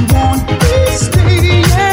faster, she won't be staying.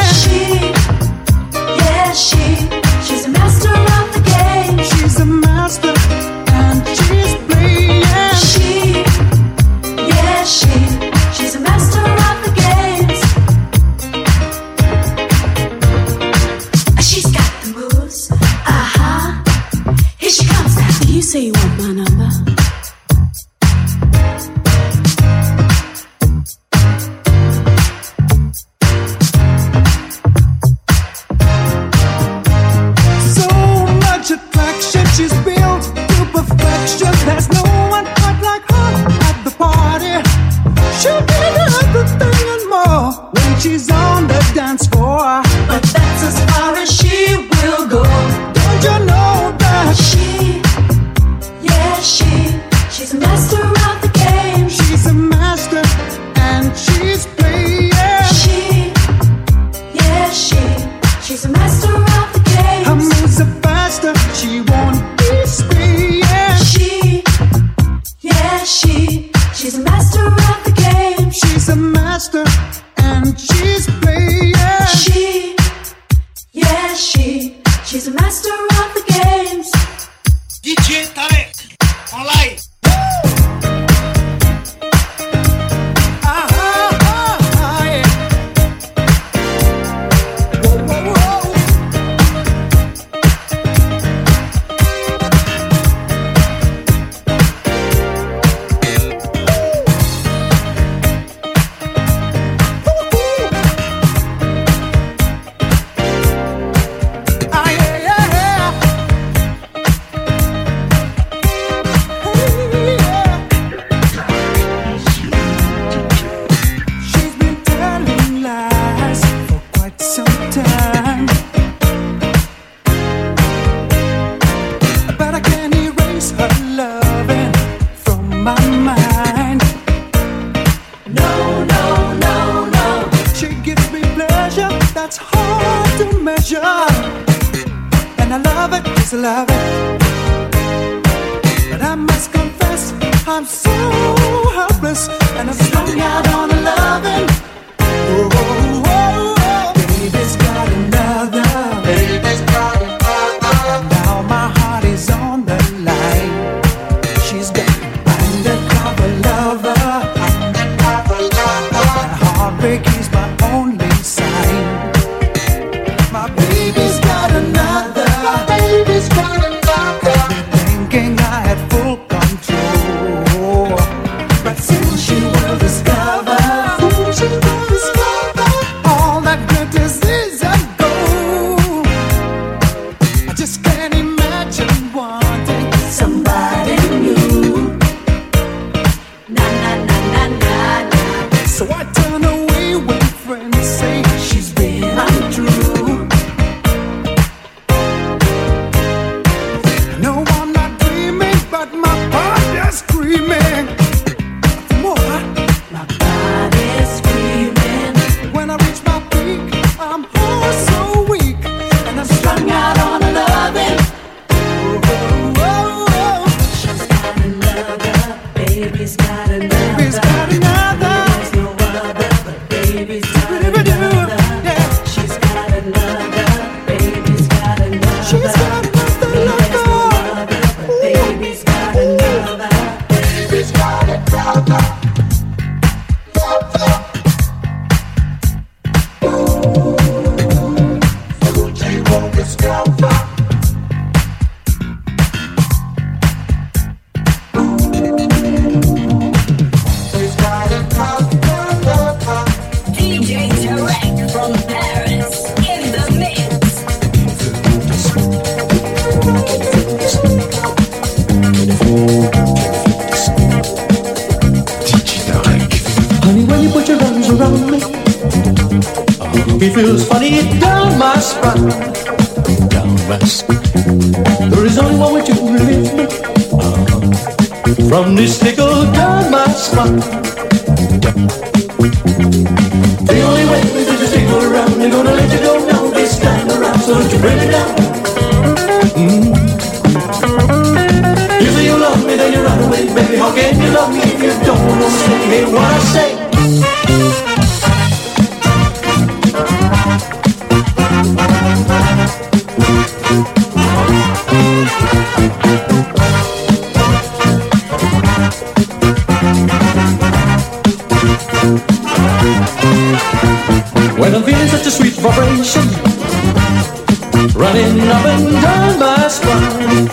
running up and down my spine.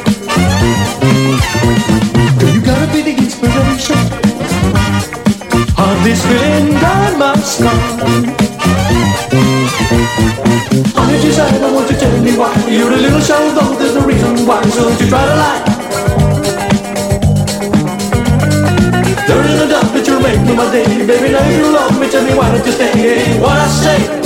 Girl, you gotta be the inspiration. Of this feeling down my spine. Honey, desire, I want you to tell me why. You're a little show though. there's no reason why. So you try to lie. There is no doubt that you're making my day. Baby, now you love me, tell me why don't you stay? What I say.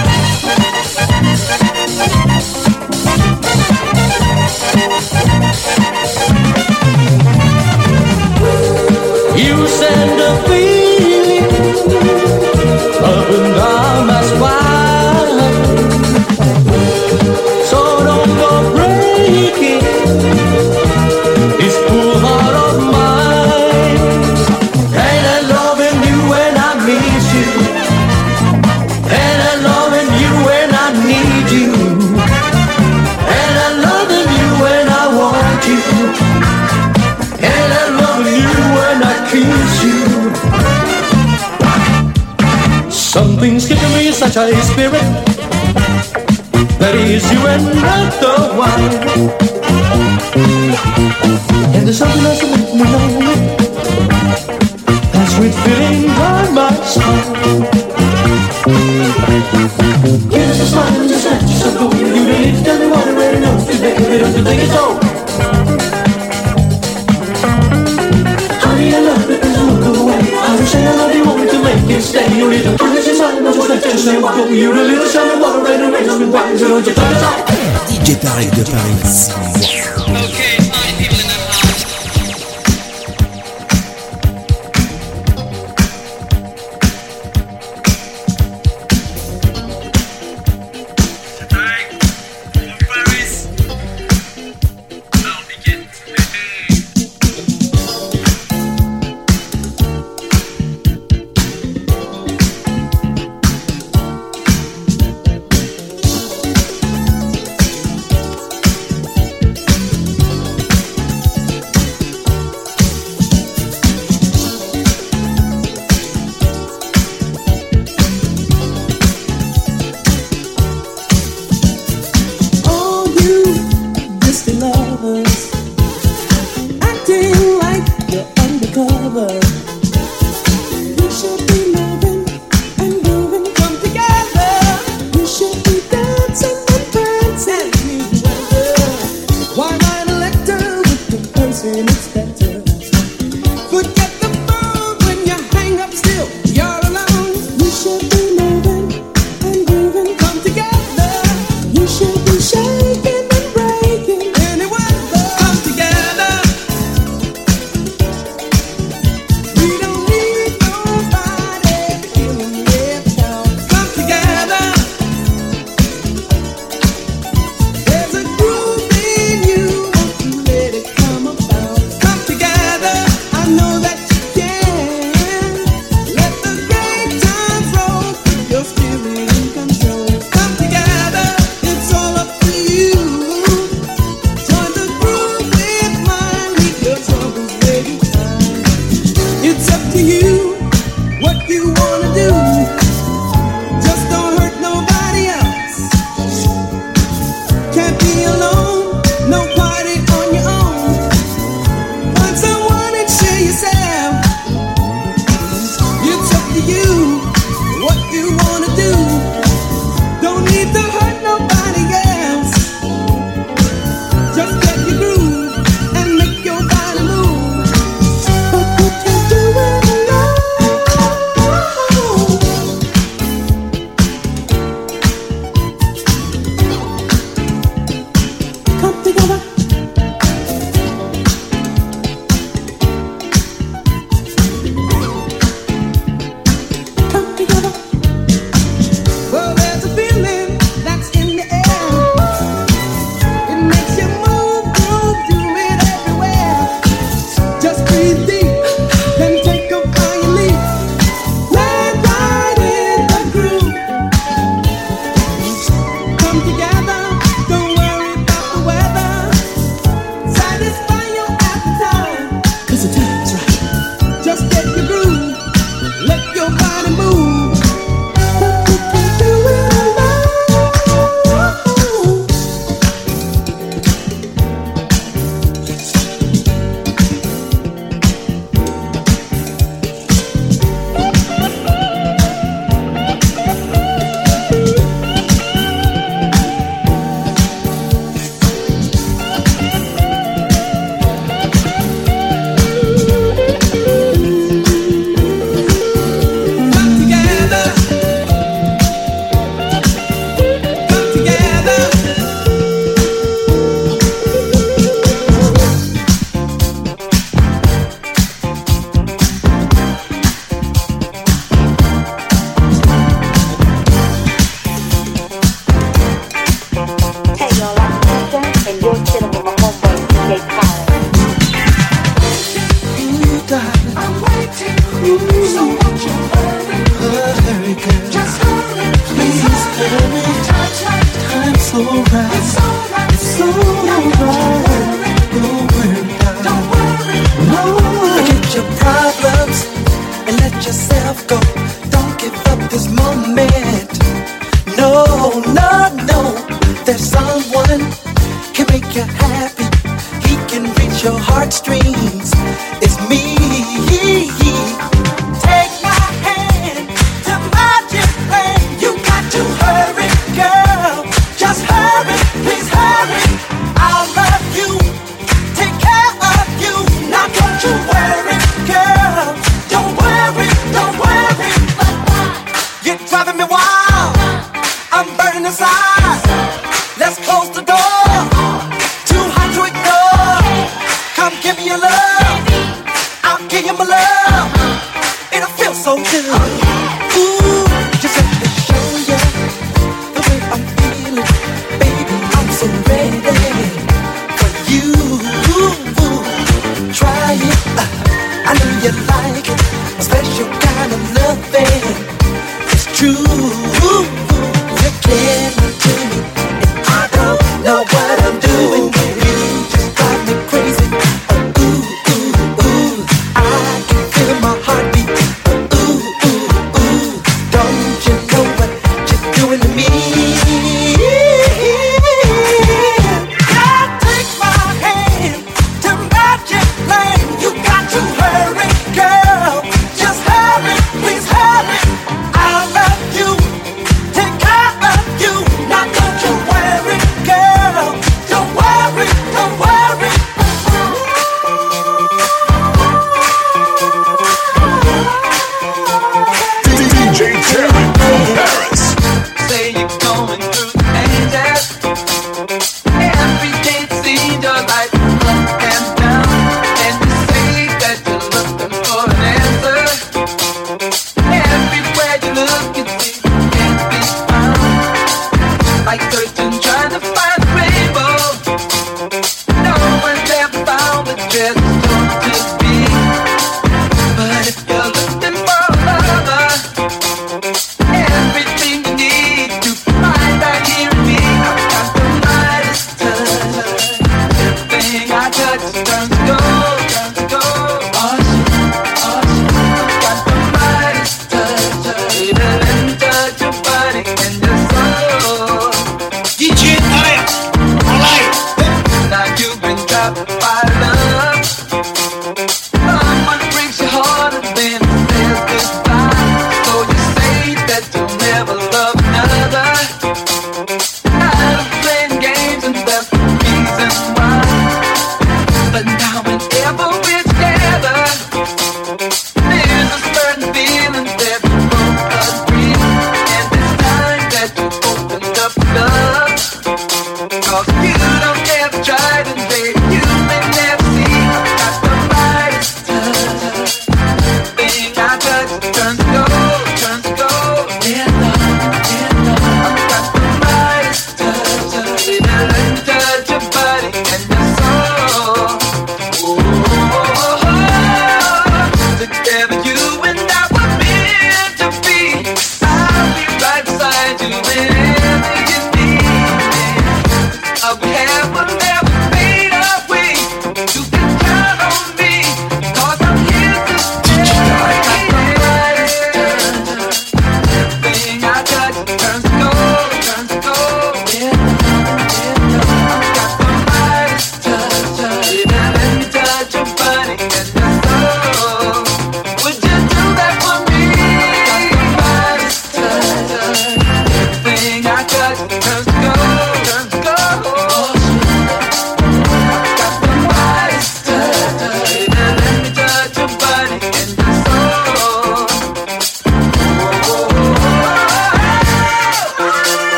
such a spirit that is you and not the wine. And there's something else that makes me lonely. That sweet feeling on my spine. Give us a smile and a snatch of gold. You don't need to tell me what I really know, baby, don't you think it's all. DJ Tarek de Paris.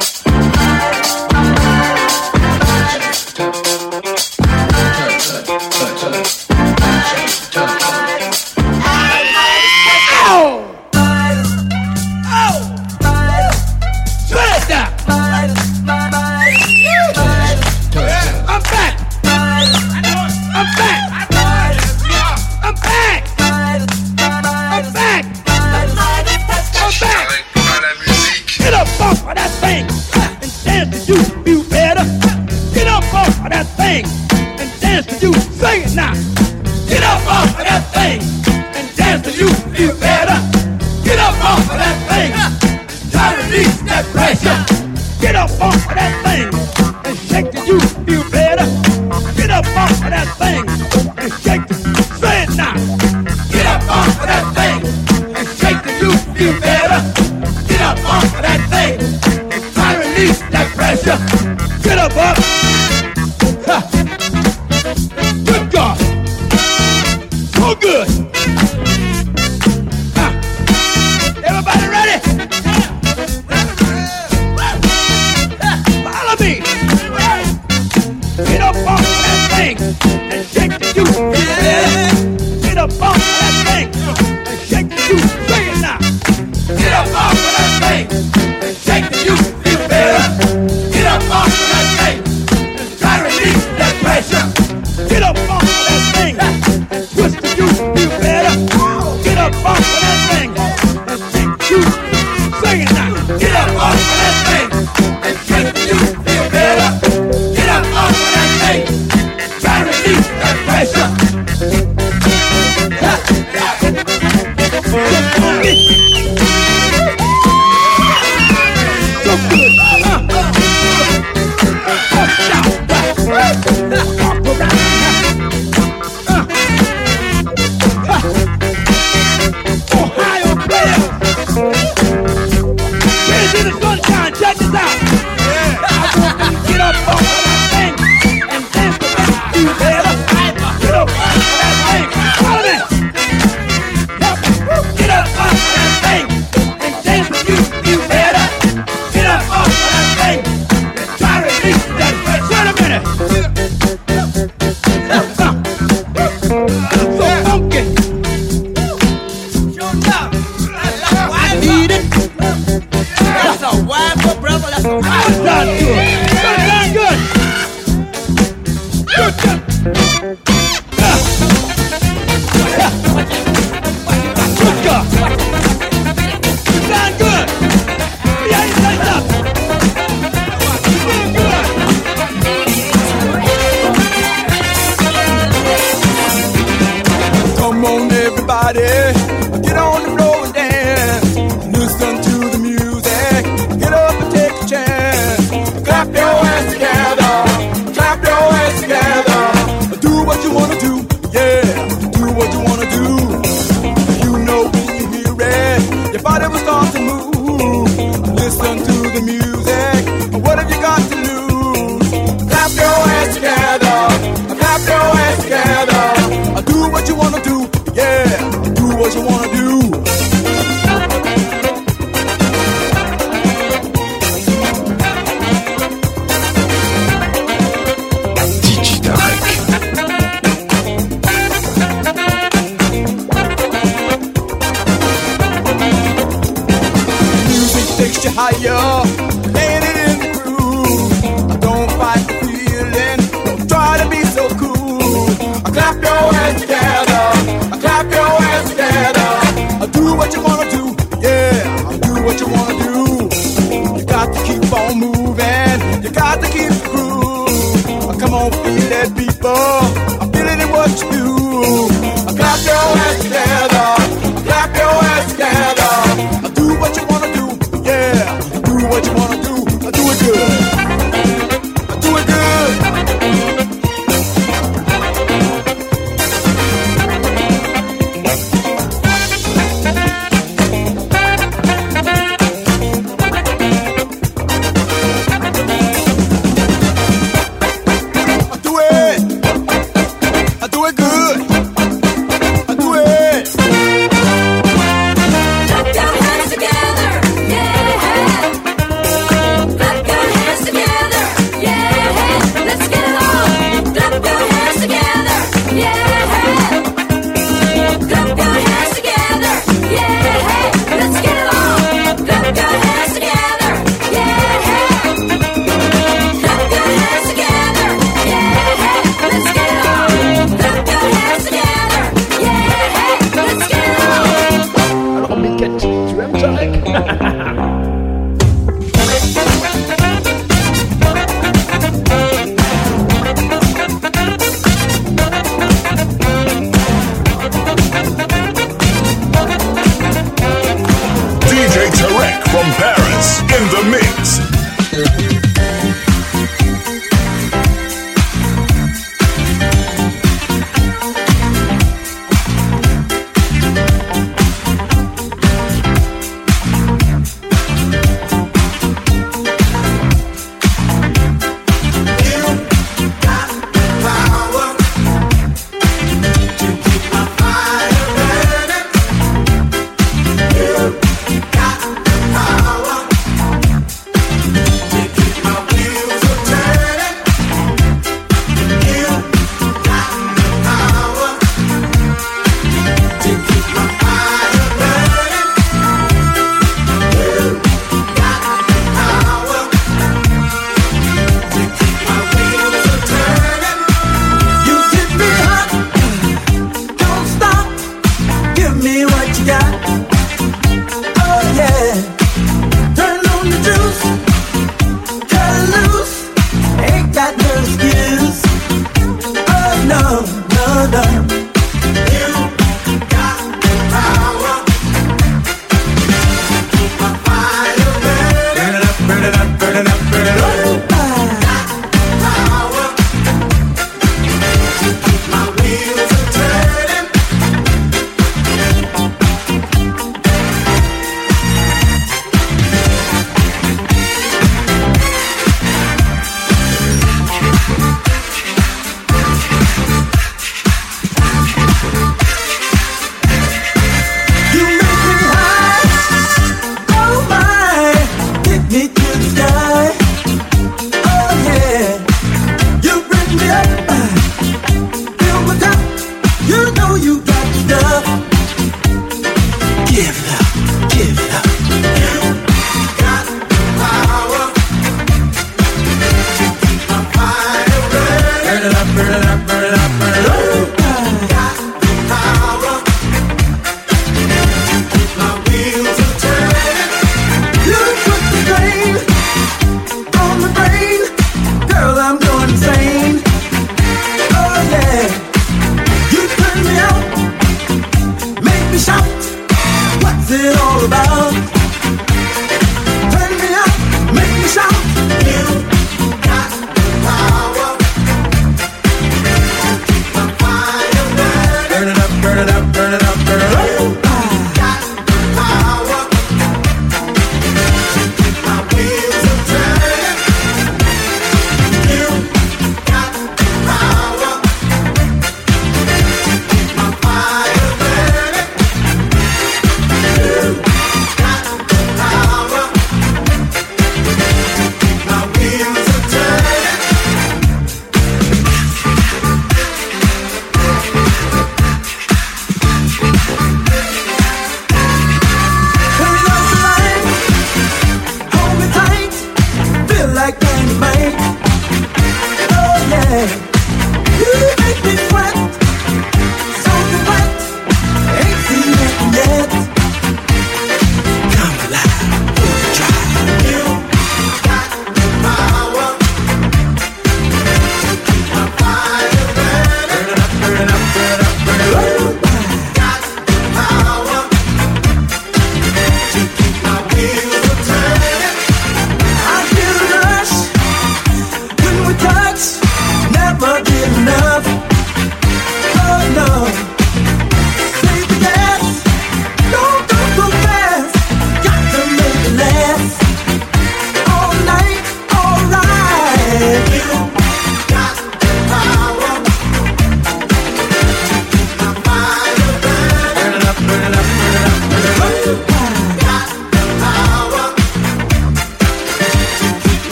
I'm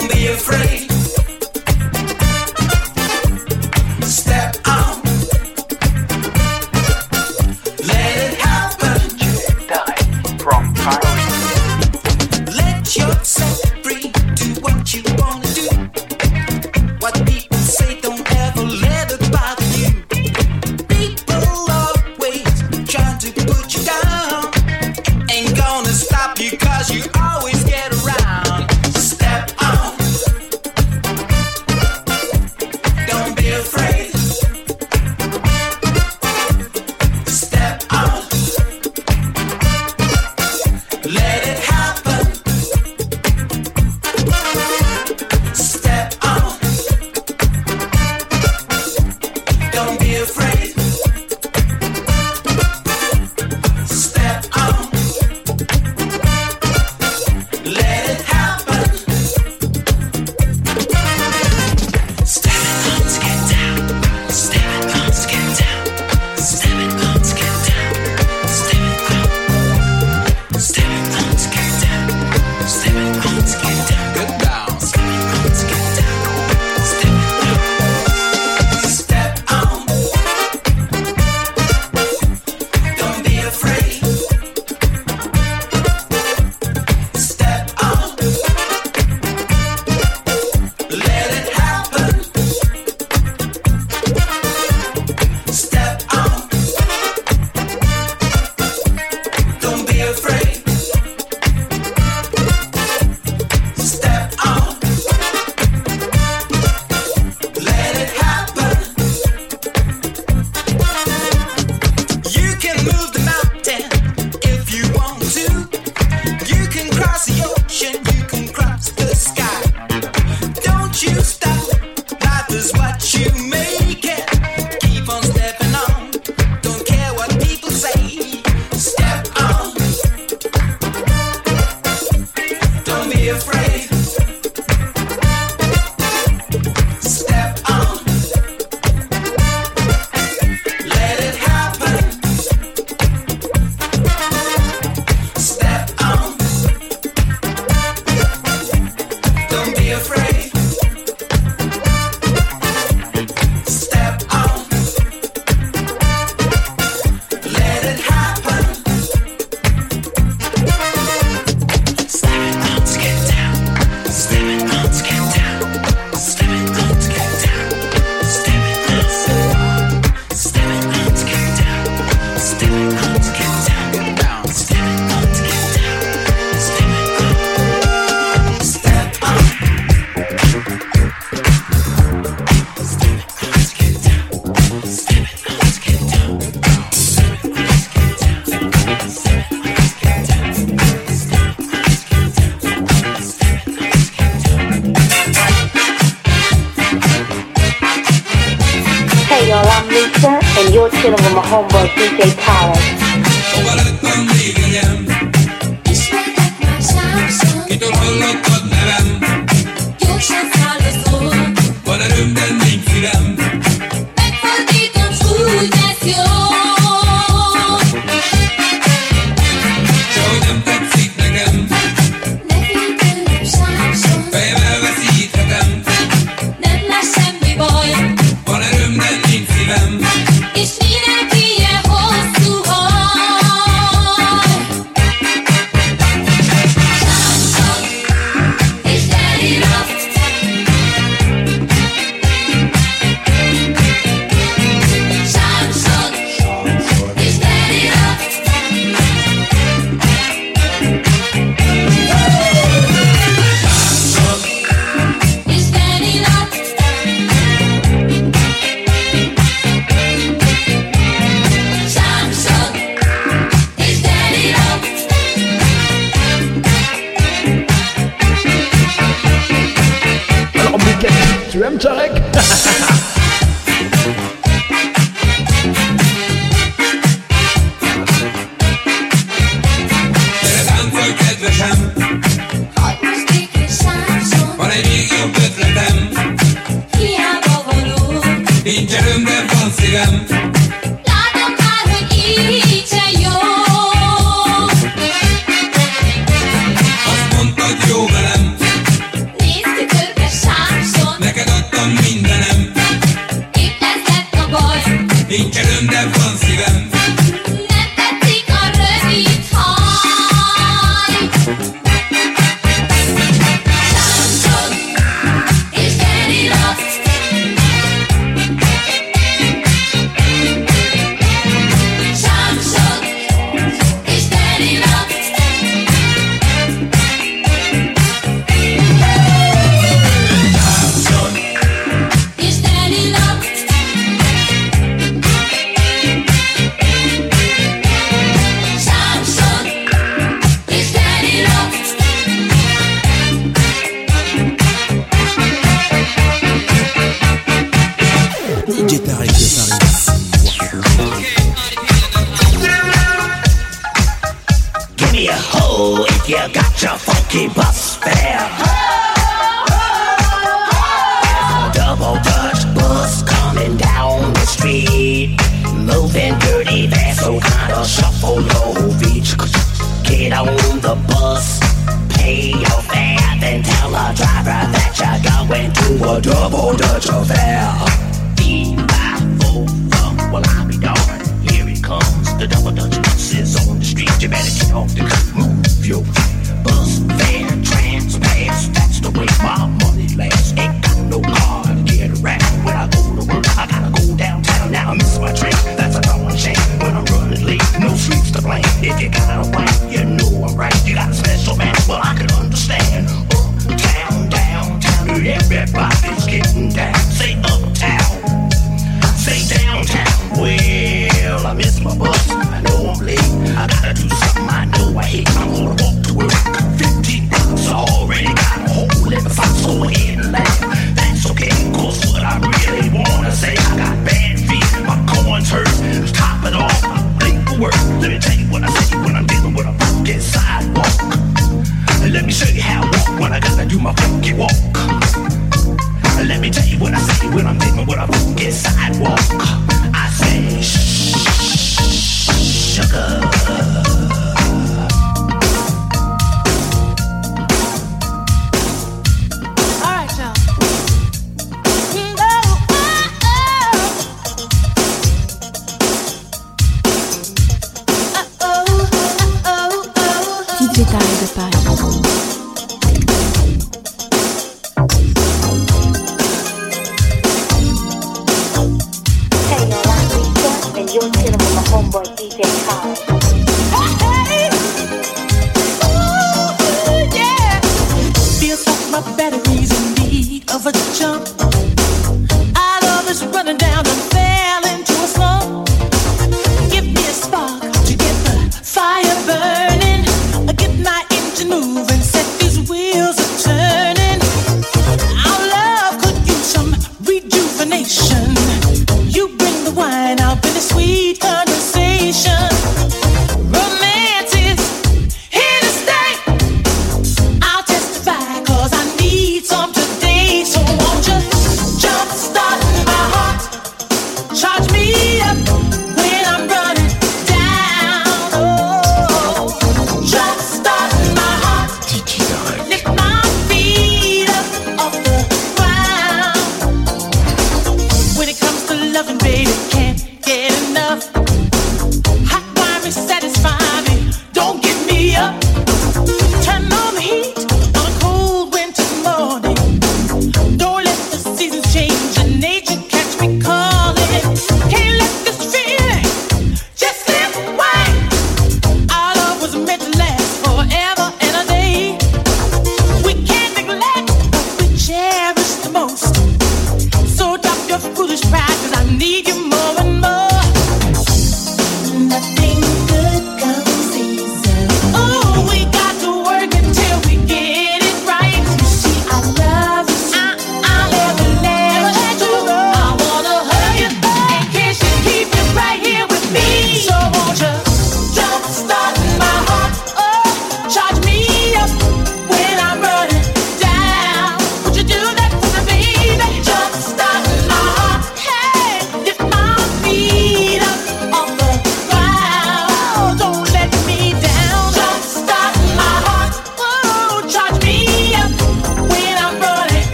DJ Khaled.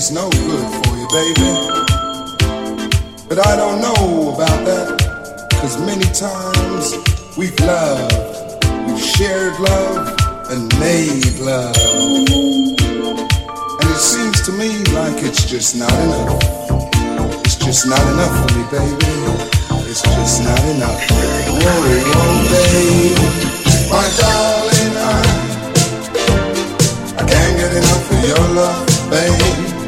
Is no good for you, baby. But I don't know about that, cause many times we've loved, we've shared love, and made love. And it seems to me like it's just not enough. It's just not enough for me, baby. It's just not enough. Whoa, whoa, baby. My darling, I, I can't get enough of your love, babe.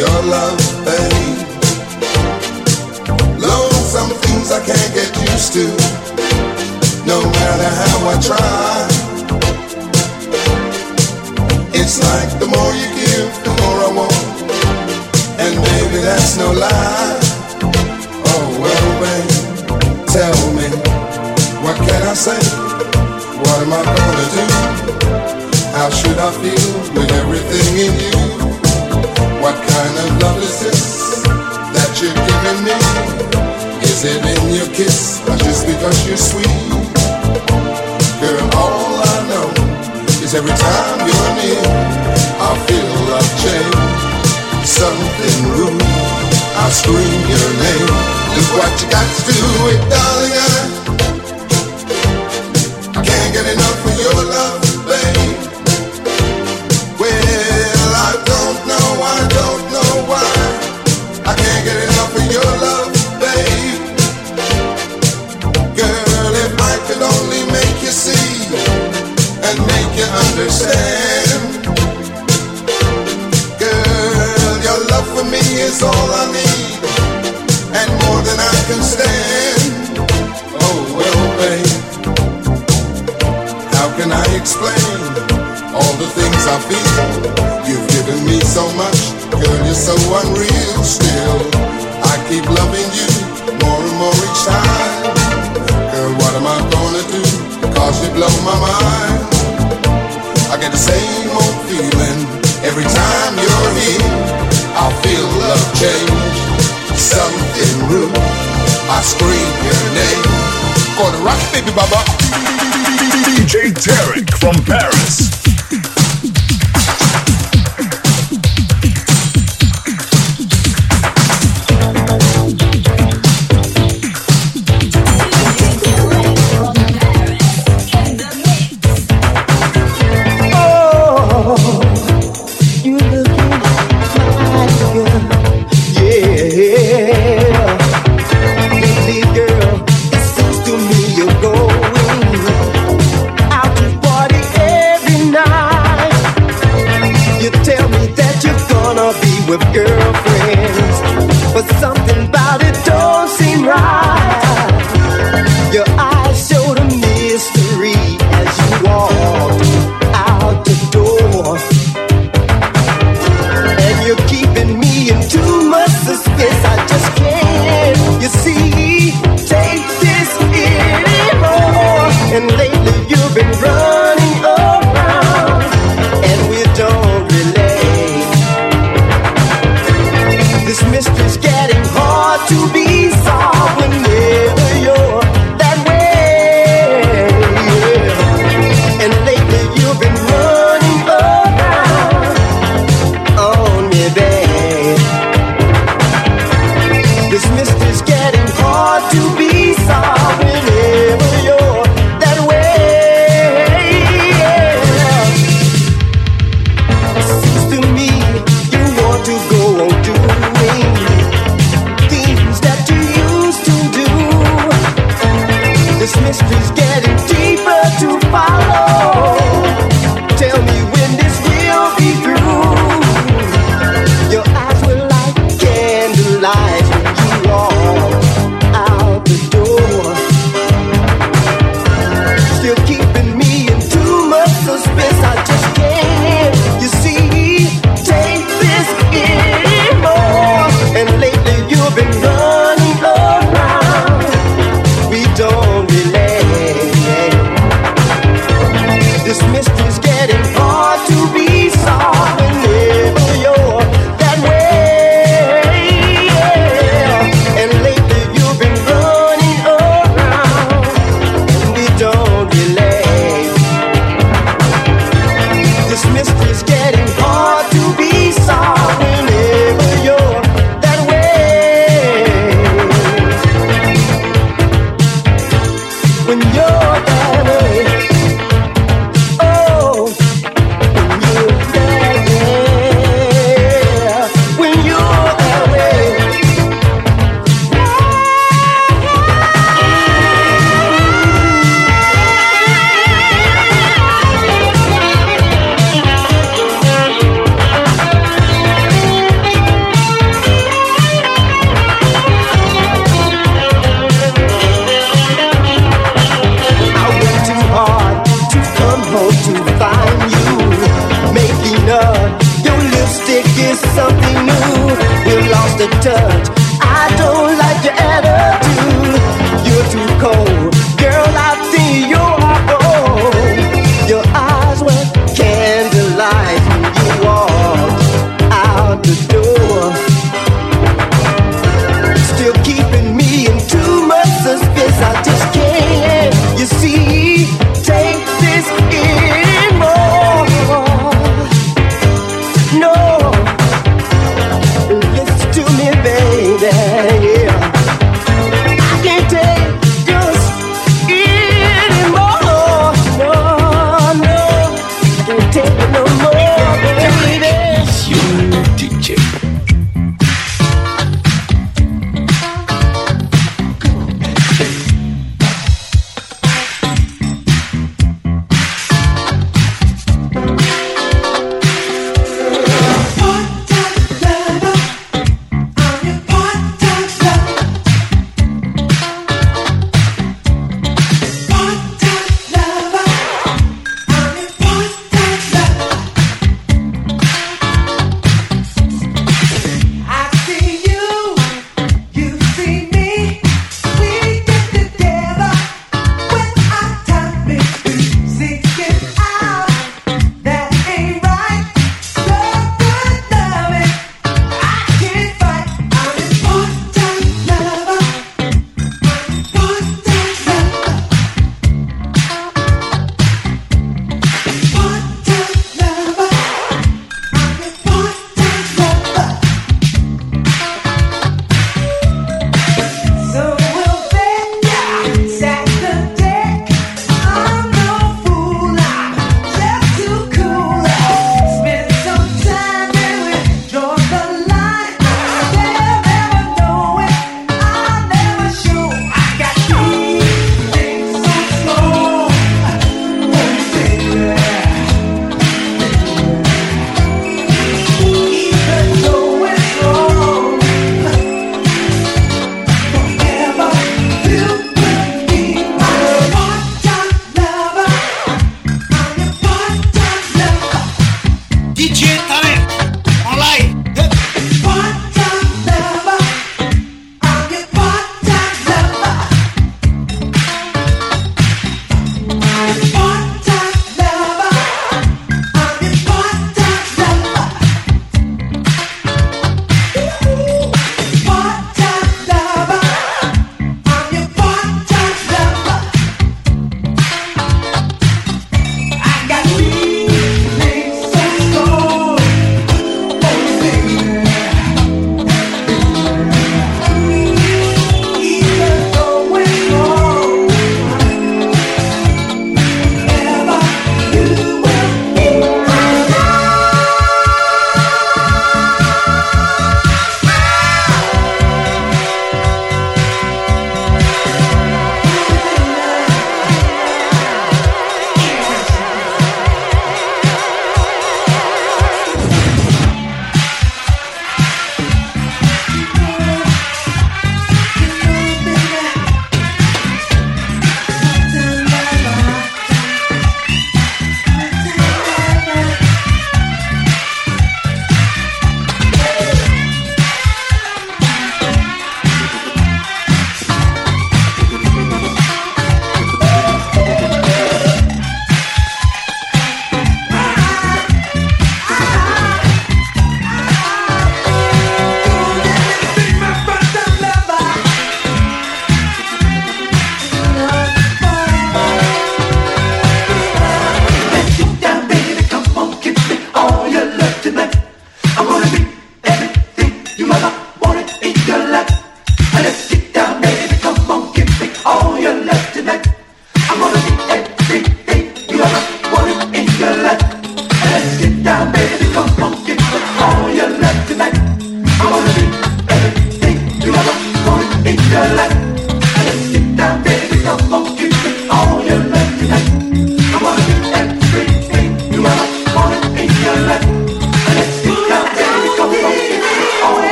Your love, babe. Lord, some things I can't get used to, no matter how I try. It's like the more you give, the more I want. And baby, that's no lie. Oh, well, babe, tell me, what can I say? What am I gonna do? How should I feel with everything in you? Love that you're giving me? Is it in your kiss or just because you're sweet? Girl, all I know is every time you're near, I feel a change. Something I scream your name. Look what you got to do it, darling. I when you're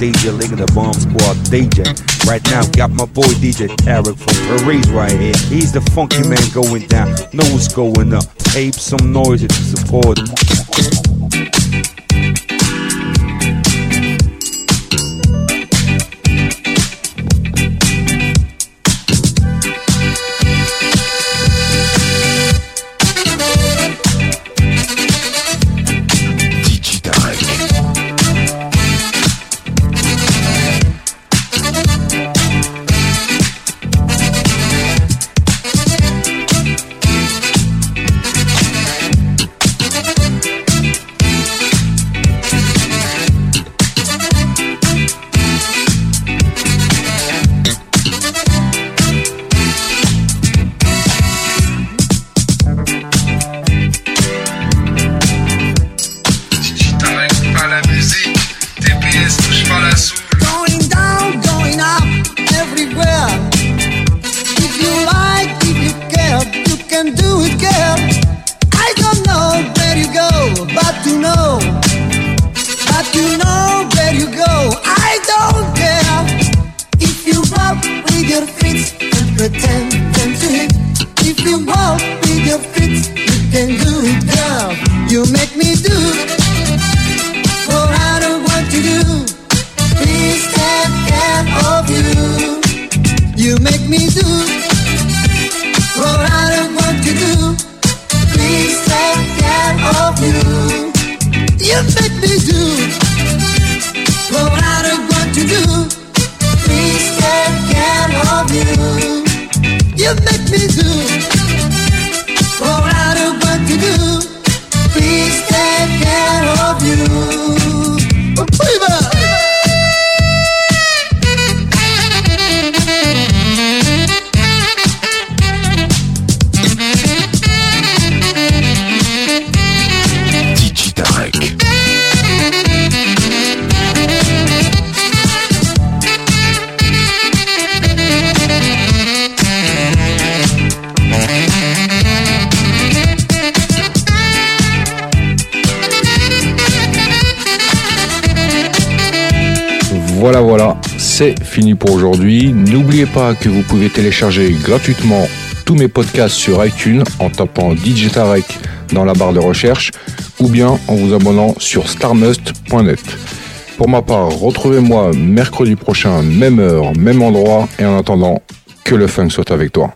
DJ, linking the Bomb Squad DJ. Right now, got my boy DJ Tarek from Paris right here. He's the funky man going down, what's going up. Ape some noise you support aujourd'hui. N'oubliez pas que vous pouvez télécharger gratuitement tous mes podcasts sur iTunes en tapant DJ dans la barre de recherche ou bien en vous abonnant sur starmust.net. Pour ma part, retrouvez-moi mercredi prochain, même heure, même endroit et en attendant, que le funk soit avec toi.